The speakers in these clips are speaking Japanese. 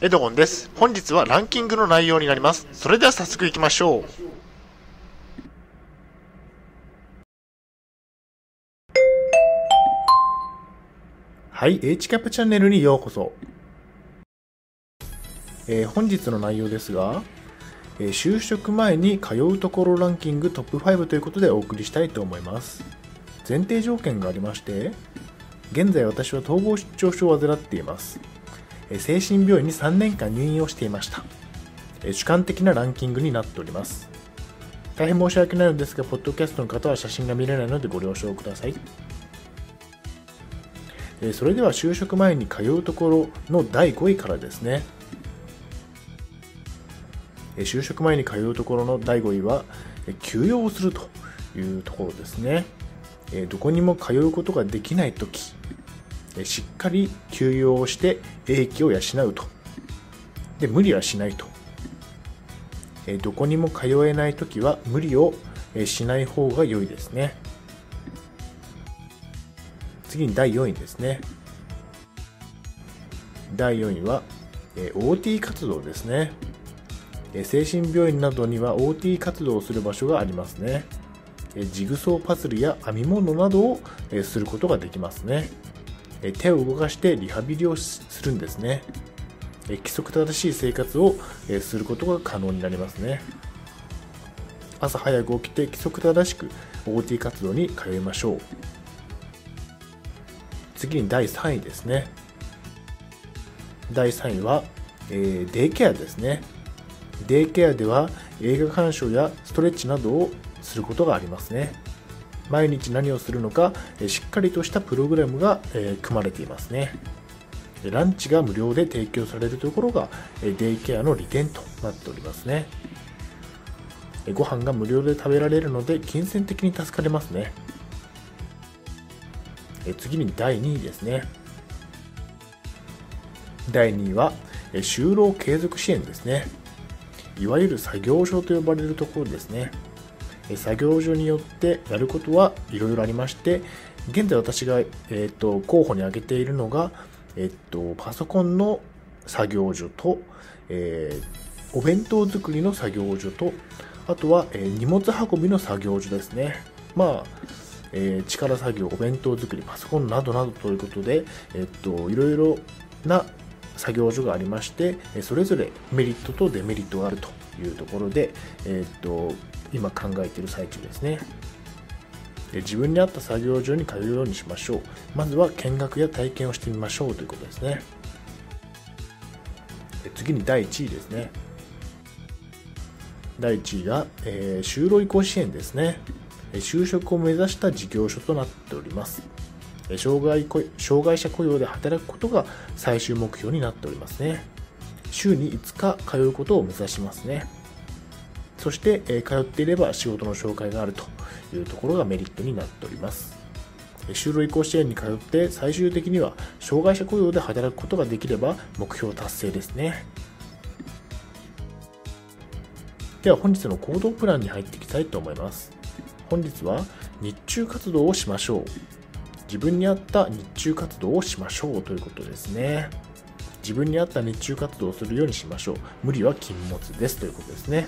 エドゴンです。本日はランキングの内容になります。それでは早速行きましょう。はい、H キャップチャンネルにようこそ。えー本日の内容ですが、えー就職前に通うところランキングトップ5ということでお送りしたいと思います。前提条件がありまして、現在私は統合失調症を患っています。精神病院に3年間入院をしていました。主観的なランキングになっております。大変申し訳ないのですが、ポッドキャストの方は写真が見れないのでご了承ください。それでは就職前に通うところの第5位からですね。就職前に通うところの第5位は、休養をするというところですね。どこにも通うことができないとき、えーしっかり休養をして英気を養うと。で、無理はしないと。どこにも通えないときは無理をしない方が良いですね。次に第4位ですね。第4位は、OT 活動ですね。精神病院などには OT 活動をする場所がありますね。ジグソーパズルや編み物などをすることができますね。手を動かしてリハビリをするんですね。規則正しい生活をすることが可能になりますね。朝早く起きて規則正しく OT 活動に通いましょう。次に第3位ですね。第3位は、えデイケアですね。デイケアでは映画鑑賞やストレッチなどをすることがありますね。毎日何をするのか、えしっかりとしたプログラムが、え組まれていますね。ランチが無料で提供されるところが、デイケアの利点となっておりますね。えご飯が無料で食べられるので金銭的に助かりますね。次に第2位ですね。第2位は、就労継続支援ですね。いわゆる作業所と呼ばれるところですね。作業所によってやることはいろいろありまして、現在私が、えー、と候補に挙げているのが、えー、とパソコンの作業所と、えーお弁当作りの作業所と、あとは、えー荷物運びの作業所ですね。まあ、え力作業、お弁当作り、パソコンなどなどということで、えっと、いろいろな作業所がありまして、それぞれメリットとデメリットがあるというところで、えっと、今考えている最中ですね。で自分に合った作業所に通うようにしましょう。まずは見学や体験をしてみましょうということですね。次に第1位ですね。第1位が、えー就労移行支援ですね。え就職を目指した事業所となっております。え障害障害者雇用で働くことが最終目標になっておりますね。週に5日通うことを目指しますね。そして、えー通っていれば仕事の紹介があるというところがメリットになっております。就労移行支援に通って最終的には障害者雇用で働くことができれば目標達成ですね。では本日の行動プランに入っていきたいと思います。本日は日中活動をしましょう。自分に合った日中活動をしましょうということですね。自分に合った日中活動をするようにしましょう。無理は禁物ですということですね。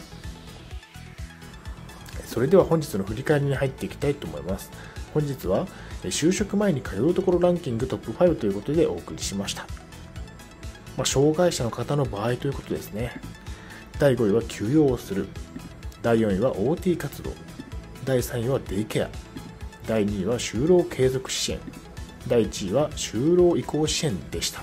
それでは本日の振り返りに入っていきたいと思います。本日は就職前に通うところランキングトップ5ということでお送りしました。まあ、障害者の方の場合ということですね。第5位は休養をする。第4位は OT 活動。第3位はデイケア。第2位は就労継続支援。第1位は就労移行支援でした。